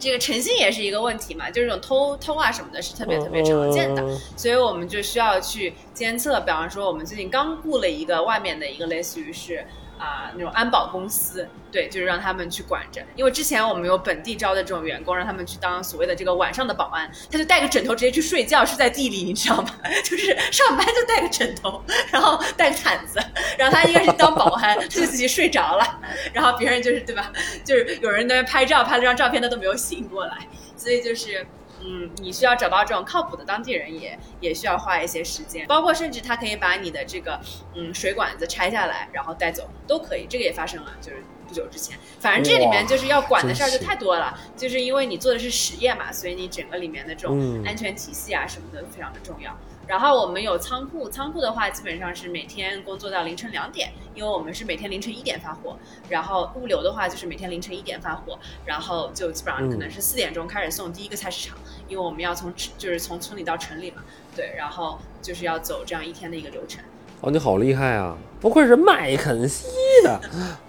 这个诚信也是一个问题嘛，就是这种偷偷啊什么的，是特别特别常见的，所以我们就需要去监测。比方说，我们最近刚雇了一个外面的一个类似于是。啊，那种安保公司，对，就是让他们去管着。因为之前我们有本地招的这种员工，让他们去当所谓的这个晚上的保安，他就带个枕头直接去睡觉，睡在地里，你知道吗？就是上班就带个枕头，然后带个毯子，然后他应该是当保安，他就自己睡着了，然后别人就是对吧？就是有人在那拍照，拍了张照片，他都没有醒过来，所以就是。嗯，你需要找到这种靠谱的当地人，也也需要花一些时间。包括甚至他可以把你的这个嗯水管子拆下来，然后带走都可以。这个也发生了，就是不久之前。反正这里面就是要管的事儿就太多了，就是因为你做的是实验嘛，所以你整个里面的这种安全体系啊什么的非常的重要。然后我们有仓库，仓库的话基本上是每天工作到凌晨两点，因为我们是每天凌晨一点发货。然后物流的话就是每天凌晨一点发货，然后就基本上可能是四点钟开始送第一个菜市场，因为我们要从就是从村里到城里嘛，对，然后就是要走这样一天的一个流程。哦，你好厉害啊！不愧是麦肯锡的，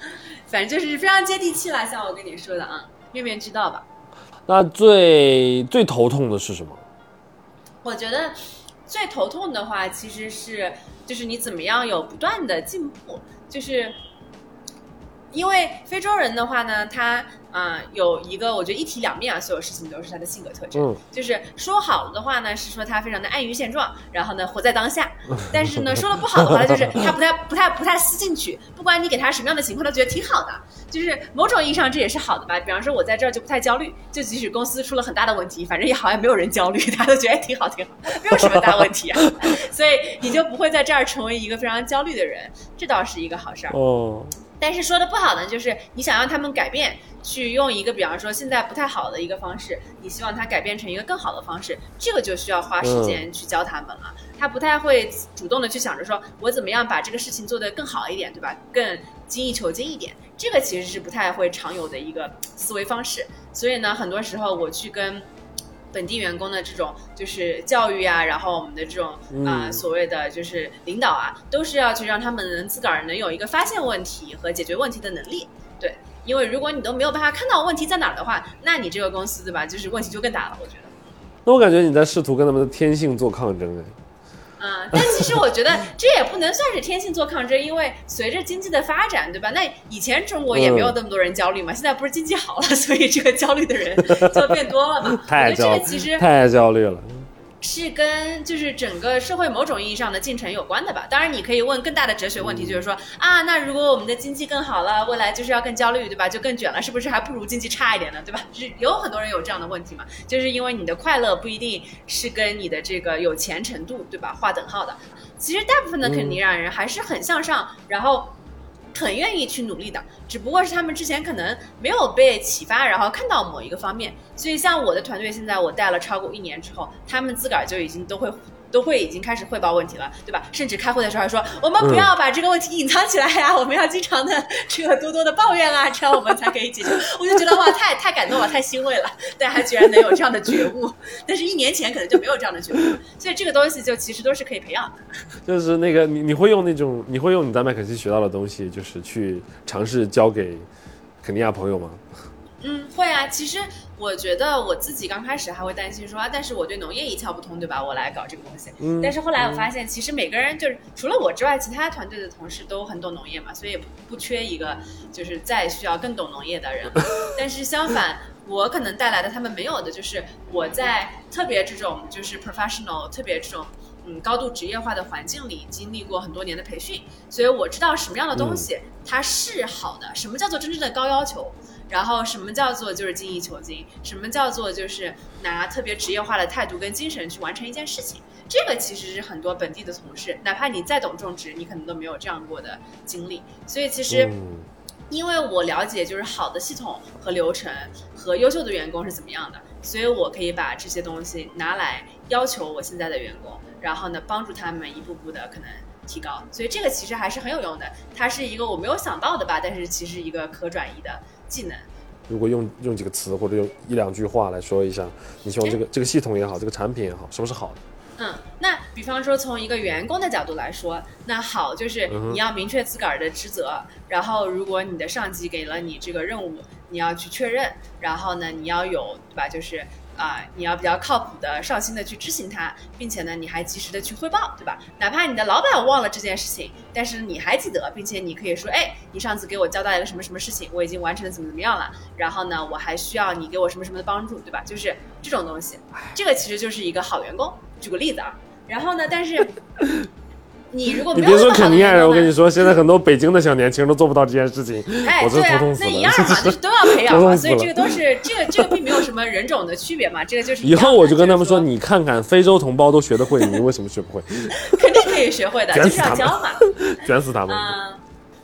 反正就是非常接地气了，像我跟你说的啊，面面俱到吧。那最最头痛的是什么？我觉得。最头痛的话，其实是就是你怎么样有不断的进步，就是因为非洲人的话呢，他。啊，有一个我觉得一体两面啊，所有事情都是他的性格特征。就是说好了的话呢，是说他非常的安于现状，然后呢活在当下。但是呢，说的不好的话，就是他不太不太不太思进取。不管你给他什么样的情况，他觉得挺好的。就是某种意义上这也是好的吧。比方说，我在这儿就不太焦虑，就即使公司出了很大的问题，反正也好像没有人焦虑，大家都觉得挺好挺好，没有什么大问题啊。所以你就不会在这儿成为一个非常焦虑的人，这倒是一个好事儿。哦。但是说的不好呢，就是你想让他们改变，去用一个比方说现在不太好的一个方式，你希望他改变成一个更好的方式，这个就需要花时间去教他们了。他不太会主动的去想着说我怎么样把这个事情做得更好一点，对吧？更精益求精一点，这个其实是不太会常有的一个思维方式。所以呢，很多时候我去跟。本地员工的这种就是教育啊，然后我们的这种啊所谓的就是领导啊，都是要去让他们能自个儿能有一个发现问题和解决问题的能力。对，因为如果你都没有办法看到问题在哪儿的话，那你这个公司对吧，就是问题就更大了。我觉得。那我感觉你在试图跟他们的天性做抗争哎。嗯，但其实我觉得这也不能算是天性做抗争，因为随着经济的发展，对吧？那以前中国也没有那么多人焦虑嘛，现在不是经济好了，所以这个焦虑的人 就变多了嘛。太焦虑，其实太焦虑了。是跟就是整个社会某种意义上的进程有关的吧？当然，你可以问更大的哲学问题，就是说啊，那如果我们的经济更好了，未来就是要更焦虑，对吧？就更卷了，是不是还不如经济差一点呢？对吧？是有很多人有这样的问题嘛？就是因为你的快乐不一定是跟你的这个有钱程度，对吧？划等号的。其实大部分的肯尼亚人还是很向上，然后。很愿意去努力的，只不过是他们之前可能没有被启发，然后看到某一个方面。所以像我的团队，现在我带了超过一年之后，他们自个儿就已经都会都会已经开始汇报问题了，对吧？甚至开会的时候还说，我们不要把这个问题隐藏起来呀，我们要经常的这个多多的抱怨啊，这样我们才可以解决。我就觉得哇，太太感动了，太欣慰了，大家居然能有这样的觉悟。但是，一年前可能就没有这样的觉悟，所以这个东西就其实都是可以培养的。就是那个你你会用那种你会用你在麦肯锡学到的东西，就是去尝试教给肯尼亚朋友吗？嗯，会啊。其实我觉得我自己刚开始还会担心说啊，但是我对农业一窍不通，对吧？我来搞这个东西。嗯但是后来我发现，其实每个人就是除了我之外，其他团队的同事都很懂农业嘛，所以不缺一个就是再需要更懂农业的人。但是相反，我可能带来的他们没有的，就是我在特别这种就是 professional，特别这种。嗯，高度职业化的环境里经历过很多年的培训，所以我知道什么样的东西它是好的，什么叫做真正的高要求，然后什么叫做就是精益求精，什么叫做就是拿特别职业化的态度跟精神去完成一件事情。这个其实是很多本地的同事，哪怕你再懂种植，你可能都没有这样过的经历。所以其实。嗯因为我了解就是好的系统和流程和优秀的员工是怎么样的，所以我可以把这些东西拿来要求我现在的员工，然后呢帮助他们一步步的可能提高。所以这个其实还是很有用的，它是一个我没有想到的吧，但是其实一个可转移的技能。如果用用几个词或者用一两句话来说一下，你希望这个这个系统也好，这个产品也好，什么是好的？嗯，那比方说从一个员工的角度来说，那好就是你要明确自个儿的职责，然后如果你的上级给了你这个任务，你要去确认，然后呢你要有对吧？就是啊、你要比较靠谱的、上心的去执行它，并且呢你还及时的去汇报，对吧？哪怕你的老板忘了这件事情，但是你还记得，并且你可以说，哎，你上次给我交代了个什么什么事情，我已经完成的怎么怎么样了，然后呢我还需要你给我什么什么的帮助，对吧？就是这种东西，这个其实就是一个好员工。举个例子啊，然后呢，但是你如果你别说肯尼亚人，我跟你说，现在很多北京的小年轻都做不到这件事情，哎，对啊。那一样嘛，就是都要培养嘛，所以这个都是这个这个并没有什么人种的区别嘛，这个就是以后我就跟他们说，你看看非洲同胞都学得会，你为什么学不会？肯定可以学会的，就是要教嘛。卷死他们！嗯，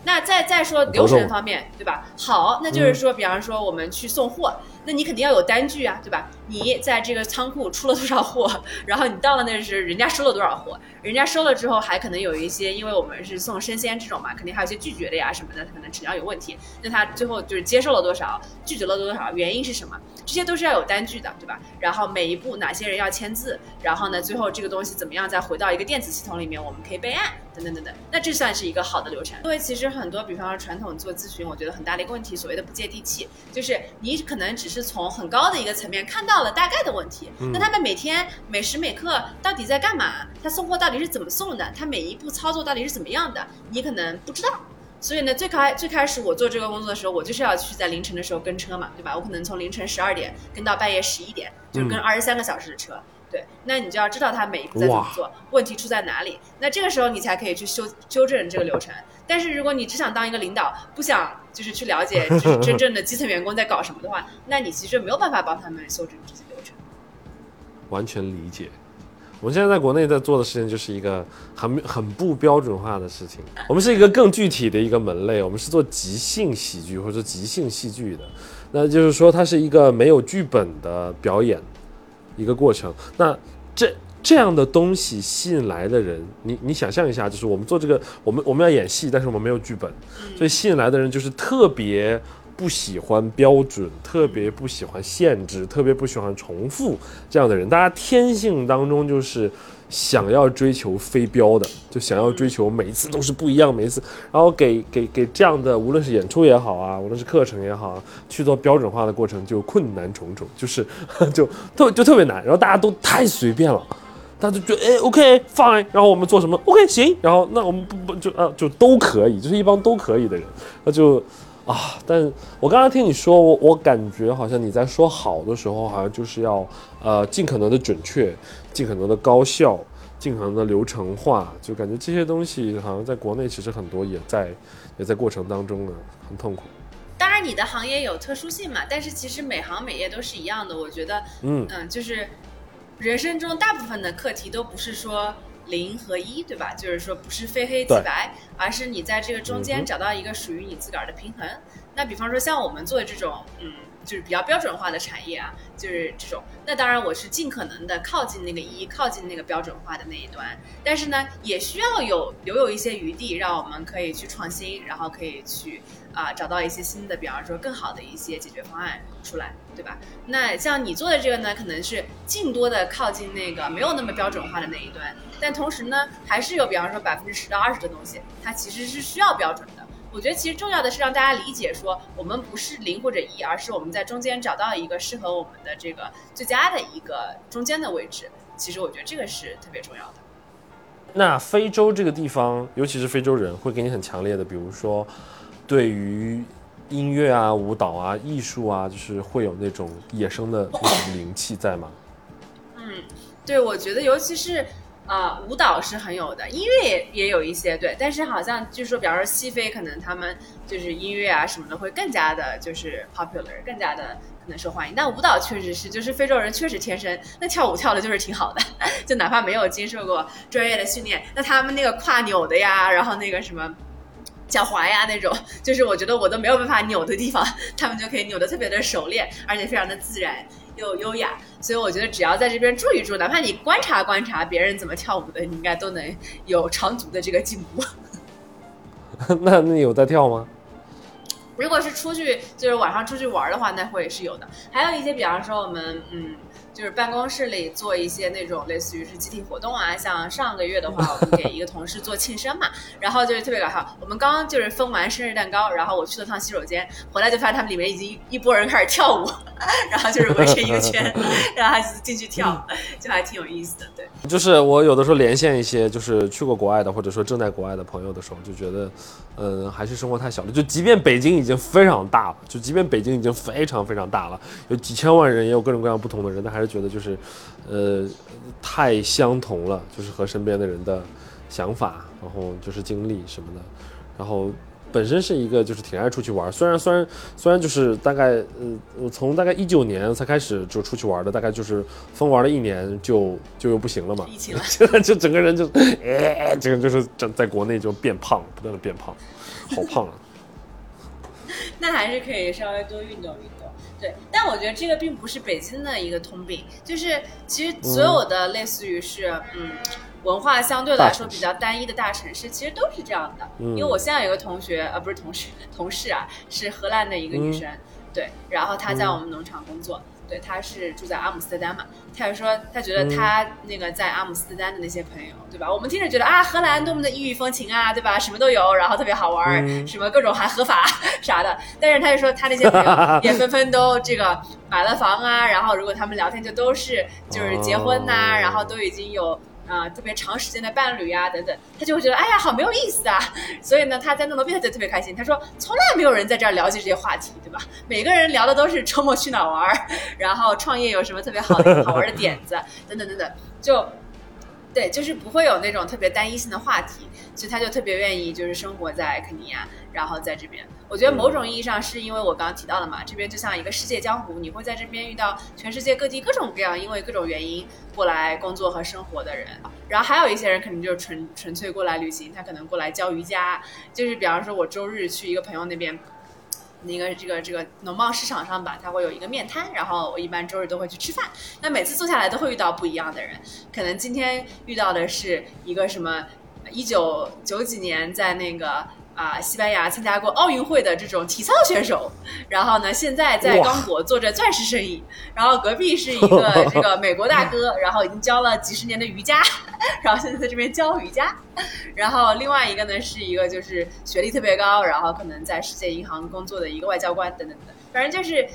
那再再说流程方面，对吧？好，那就是说，比方说我们去送货，那你肯定要有单据啊，对吧？你在这个仓库出了多少货，然后你到了那是人家收了多少货，人家收了之后还可能有一些，因为我们是送生鲜这种嘛，肯定还有一些拒绝的呀什么的，可能质量有问题。那他最后就是接受了多少，拒绝了多少，原因是什么？这些都是要有单据的，对吧？然后每一步哪些人要签字，然后呢，最后这个东西怎么样再回到一个电子系统里面，我们可以备案，等等等等。那这算是一个好的流程。因为其实很多，比方说传统做咨询，我觉得很大的一个问题，所谓的不接地气，就是你可能只是从很高的一个层面看到了大概的问题，那他们每天每时每刻到底在干嘛？他送货到底是怎么送的？他每一步操作到底是怎么样的？你可能不知道。所以呢，最开最开始我做这个工作的时候，我就是要去在凌晨的时候跟车嘛，对吧？我可能从凌晨十二点跟到半夜十一点，就是跟二十三个小时的车。对，那你就要知道他每一步在怎么做，问题出在哪里。那这个时候你才可以去修纠正这个流程。但是如果你只想当一个领导，不想就是去了解就是真正的基层员工在搞什么的话，那你其实没有办法帮他们修正这些流程。完全理解。我们现在在国内在做的事情就是一个很很不标准化的事情。我们是一个更具体的一个门类，我们是做即兴喜剧或者即兴戏剧的。那就是说，它是一个没有剧本的表演一个过程。那这这样的东西吸引来的人，你你想象一下，就是我们做这个，我们我们要演戏，但是我们没有剧本，所以吸引来的人就是特别不喜欢标准，特别不喜欢限制，特别不喜欢重复这样的人。大家天性当中就是想要追求非标的，就想要追求每一次都是不一样，每一次，然后给给给这样的无论是演出也好啊，无论是课程也好啊，去做标准化的过程就困难重重，就是 就特就特别难，然后大家都太随便了。大家就觉得哎，OK fine，然后我们做什么 OK 行，然后那我们不不就啊就都可以，就是一帮都可以的人，那就啊，但我刚刚听你说，我我感觉好像你在说好的时候，好像就是要呃尽可能的准确，尽可能的高效，尽可能的流程化，就感觉这些东西好像在国内其实很多也在也在过程当中呢，很痛苦。当然，你的行业有特殊性嘛，但是其实每行每业都是一样的。我觉得，嗯嗯，就是人生中大部分的课题都不是说零和一，对吧？就是说不是非黑即白，而是你在这个中间找到一个属于你自个儿的平衡。那比方说像我们做的这种，嗯。就是比较标准化的产业啊，就是这种。那当然，我是尽可能的靠近那个一，靠近那个标准化的那一端。但是呢，也需要有留有一些余地，让我们可以去创新，然后可以去啊找到一些新的，比方说更好的一些解决方案出来，对吧？那像你做的这个呢，可能是尽多的靠近那个没有那么标准化的那一端，但同时呢，还是有比方说百分之十到二十的东西，它其实是需要标准。我觉得其实重要的是让大家理解，说我们不是零或者一，而是我们在中间找到一个适合我们的这个最佳的一个中间的位置。其实我觉得这个是特别重要的。那非洲这个地方，尤其是非洲人，会给你很强烈的，比如说对于音乐啊、舞蹈啊、艺术啊，就是会有那种野生的那种灵气在吗？嗯，对，我觉得尤其是。啊，舞蹈是很有的，音乐也也有一些，对，但是好像据说，比方说西非，可能他们就是音乐啊什么的会更加的，就是 popular，更加的可能受欢迎。但舞蹈确实是，就是非洲人确实天生那跳舞跳的就是挺好的，就哪怕没有经受过专业的训练，那他们那个胯扭的呀，然后那个什么脚踝呀那种，就是我觉得我都没有办法扭的地方，他们就可以扭的特别的熟练，而且非常的自然。又优雅，所以我觉得只要在这边住一住，哪怕你观察观察别人怎么跳舞的，你应该都能有长足的这个进步。那你有在跳吗？如果是出去就是晚上出去玩的话，那会是有的。还有一些，比方说我们嗯。就是办公室里做一些那种类似于是集体活动啊，像上个月的话，我们给一个同事做庆生嘛，然后就是特别搞笑。我们刚刚就是分完生日蛋糕，然后我去了趟洗手间，回来就发现他们里面已经一波人开始跳舞，然后就是围成一个圈，然后进去跳，就还挺有意思的。对，就是我有的时候连线一些就是去过国外的或者说正在国外的朋友的时候，就觉得，嗯，还是生活太小了。就即便北京已经非常大了，就即便北京已经非常非常大了，有几千万人，也有各种各样不同的人，但还是。觉得就是，呃，太相同了，就是和身边的人的想法，然后就是经历什么的，然后本身是一个就是挺爱出去玩，虽然虽然虽然就是大概呃，我从大概一九年才开始就出去玩的，大概就是疯玩了一年就就又不行了嘛，现在就整个人就哎，这个就是在在国内就变胖，不断的变胖，好胖啊。那还是可以稍微多运动运动。对，但我觉得这个并不是北京的一个通病，就是其实所有的类似于是嗯文化相对来说比较单一的大城市，其实都是这样的。因为我现在有个同学，呃，不是同事，同事啊，是荷兰的一个女生，对，然后她在我们农场工作。对，他是住在阿姆斯特丹嘛，他就说他觉得他那个在阿姆斯特丹的那些朋友，对吧？我们听着觉得啊，荷兰多么的异域风情啊，对吧？什么都有，然后特别好玩，什么各种还合法啥的。但是他就说他那些朋友 也纷纷都这个买了房啊，然后如果他们聊天就都是就是结婚呐，然后都已经有。啊，特别长时间的伴侣呀，等等，他就会觉得，哎呀，好没有意思啊。所以呢，他在诺罗比他就特别开心。他说，从来没有人在这儿了解这些话题，对吧？每个人聊的都是周末去哪玩儿，然后创业有什么特别好的好玩的点子，等等等等，就。对，就是不会有那种特别单一性的话题，所以他就特别愿意就是生活在肯尼亚，然后在这边。我觉得某种意义上是因为我刚刚提到了嘛，这边就像一个世界江湖，你会在这边遇到全世界各地各种各样因为各种原因过来工作和生活的人。然后还有一些人可能就是纯纯粹过来旅行，他可能过来教瑜伽，就是比方说我周日去一个朋友那边。那个这个这个农贸市场上吧，它会有一个面摊，然后我一般周日都会去吃饭。那每次坐下来都会遇到不一样的人，可能今天遇到的是一个什么一九九几年在那个。啊，西班牙参加过奥运会的这种体操选手，然后呢，现在在刚果做着钻石生意。然后隔壁是一个 这个美国大哥，然后已经教了几十年的瑜伽，然后现在在这边教瑜伽。然后另外一个呢，是一个就是学历特别高，然后可能在世界银行工作的一个外交官等等等。反正就是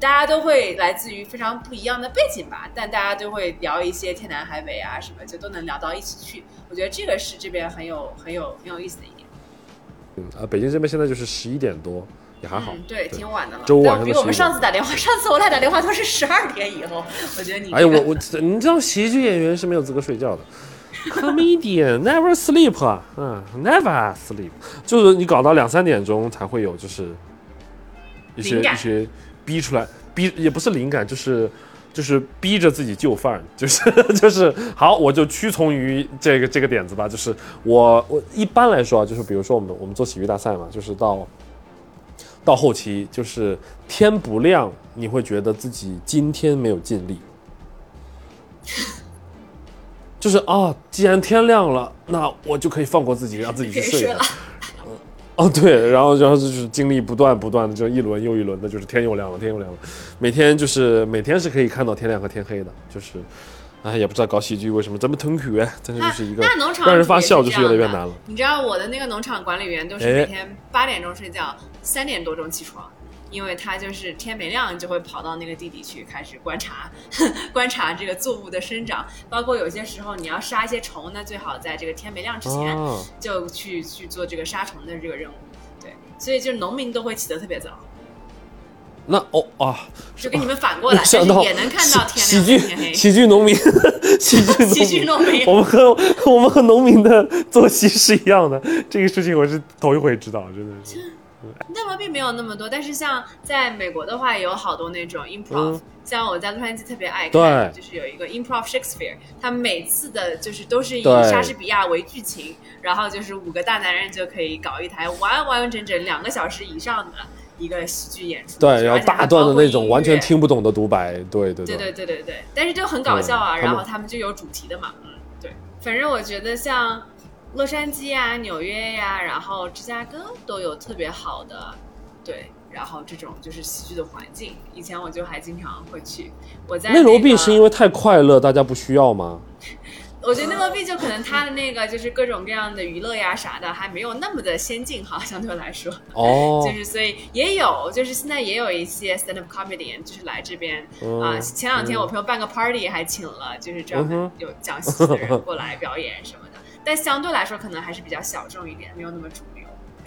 大家都会来自于非常不一样的背景吧，但大家都会聊一些天南海北啊什么，就都能聊到一起去。我觉得这个是这边很有很有很有意思的一点。嗯啊，北京这边现在就是十一点多，也还好，对，挺晚的了。周五晚上比我们上次打电话，上次我俩打电话都是十二点以后。我觉得你，哎呀，我我，你知道喜剧演员是没有资格睡觉的，comedian never sleep，嗯，never sleep，就是你搞到两三点钟才会有，就是一些一些逼出来，逼也不是灵感，就是。就是逼着自己就范，就是 就是好，我就屈从于这个这个点子吧。就是我我一般来说啊，就是比如说我们我们做喜剧大赛嘛，就是到到后期就是天不亮，你会觉得自己今天没有尽力。就是啊，既然天亮了，那我就可以放过自己，让自己去睡了。哦，对，然后然后就是经历不断不断的，就一轮又一轮的，就是天又亮了，天又亮了，每天就是每天是可以看到天亮和天黑的，就是，哎，也不知道搞喜剧为什么这么痛苦哎，真的就是一个让人发笑就是越来越难了。你知道我的那个农场管理员都是每天八点钟睡觉，三点多钟起床。因为他就是天没亮就会跑到那个地底去开始观察，观察这个作物的生长，包括有些时候你要杀一些虫，那最好在这个天没亮之前就去去做这个杀虫的这个任务。对，所以就是农民都会起得特别早。那哦啊，就给你们反过来，但是也能看到天亮天黑。喜剧农民，喜剧 喜剧农民，我们和我们和农民的作息是一样的。这个事情我是头一回知道，真的是。内罗并没有那么多，但是像在美国的话，有好多那种 improv，像我在洛杉矶特别爱看，就是有一个 improv Shakespeare，他每次的就是都是以莎士比亚为剧情，然后就是五个大男人就可以搞一台完完整整两个小时以上的一个喜剧演出，对，然后大段的那种完全听不懂的独白，对对对。对对对对，但是就很搞笑啊，然后他们就有主题的嘛，嗯，对，反正我觉得像。洛杉矶呀，纽约呀，然后芝加哥都有特别好的，对，然后这种就是喜剧的环境。以前我就还经常会去。我在内罗毕是因为太快乐，大家不需要吗？我觉得内罗毕就可能它的那个就是各种各样的娱乐呀啥的还没有那么的先进哈，相对来说。哦。就是所以也有，就是现在也有一些 stand up comedy，就是来这边啊。前两天我朋友办个 party，还请了就是专门有讲喜剧的人过来表演什么的。但相对来说，可能还是比较小众一点，没有那么主。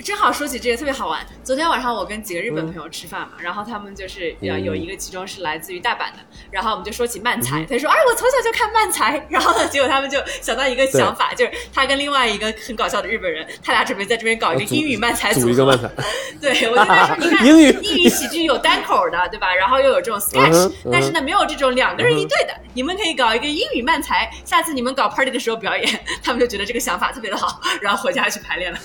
正好说起这个特别好玩。昨天晚上我跟几个日本朋友吃饭嘛，然后他们就是要有一个其中是来自于大阪的，然后我们就说起漫才，他说：“哎，我从小就看漫才。”然后呢，结果他们就想到一个想法，就是他跟另外一个很搞笑的日本人，他俩准备在这边搞一个英语漫才组合。对，我就在说，你看 英语英语喜剧有单口的，对吧？然后又有这种 sketch，但是呢，没有这种两个人一对的。你们可以搞一个英语漫才，下次你们搞 party 的时候表演。他们就觉得这个想法特别的好，然后回家去排练了。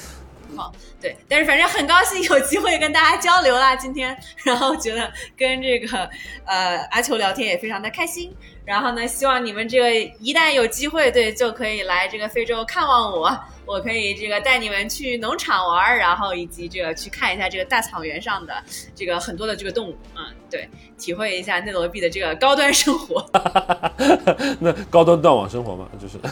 好，对，但是反正很高兴有机会跟大家交流啦，今天，然后觉得跟这个呃阿球聊天也非常的开心，然后呢，希望你们这个一旦有机会，对，就可以来这个非洲看望我。我可以这个带你们去农场玩，然后以及这个去看一下这个大草原上的这个很多的这个动物，嗯，对，体会一下内罗毕的这个高端生活。那高端断网生活嘛，就是。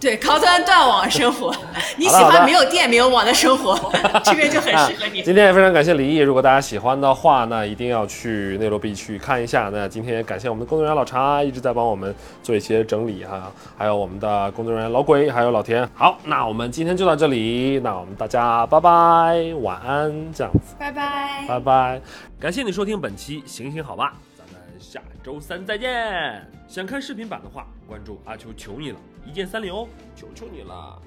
对，高端断网生活，你喜欢没有电没有网的生活，这边就很适合你。今天也非常感谢李毅，如果大家喜欢的话，那一定要去内罗毕去看一下。那今天也感谢我们的工作人员老查，一直在帮我们做一些整理哈，还有我们的工作人员老鬼，还有老田。好。那我们今天就到这里，那我们大家拜拜，晚安，这样子，拜拜，拜拜，感谢你收听本期行行好吧，咱们下周三再见。想看视频版的话，关注阿秋求你了，一键三连哦，求求你了。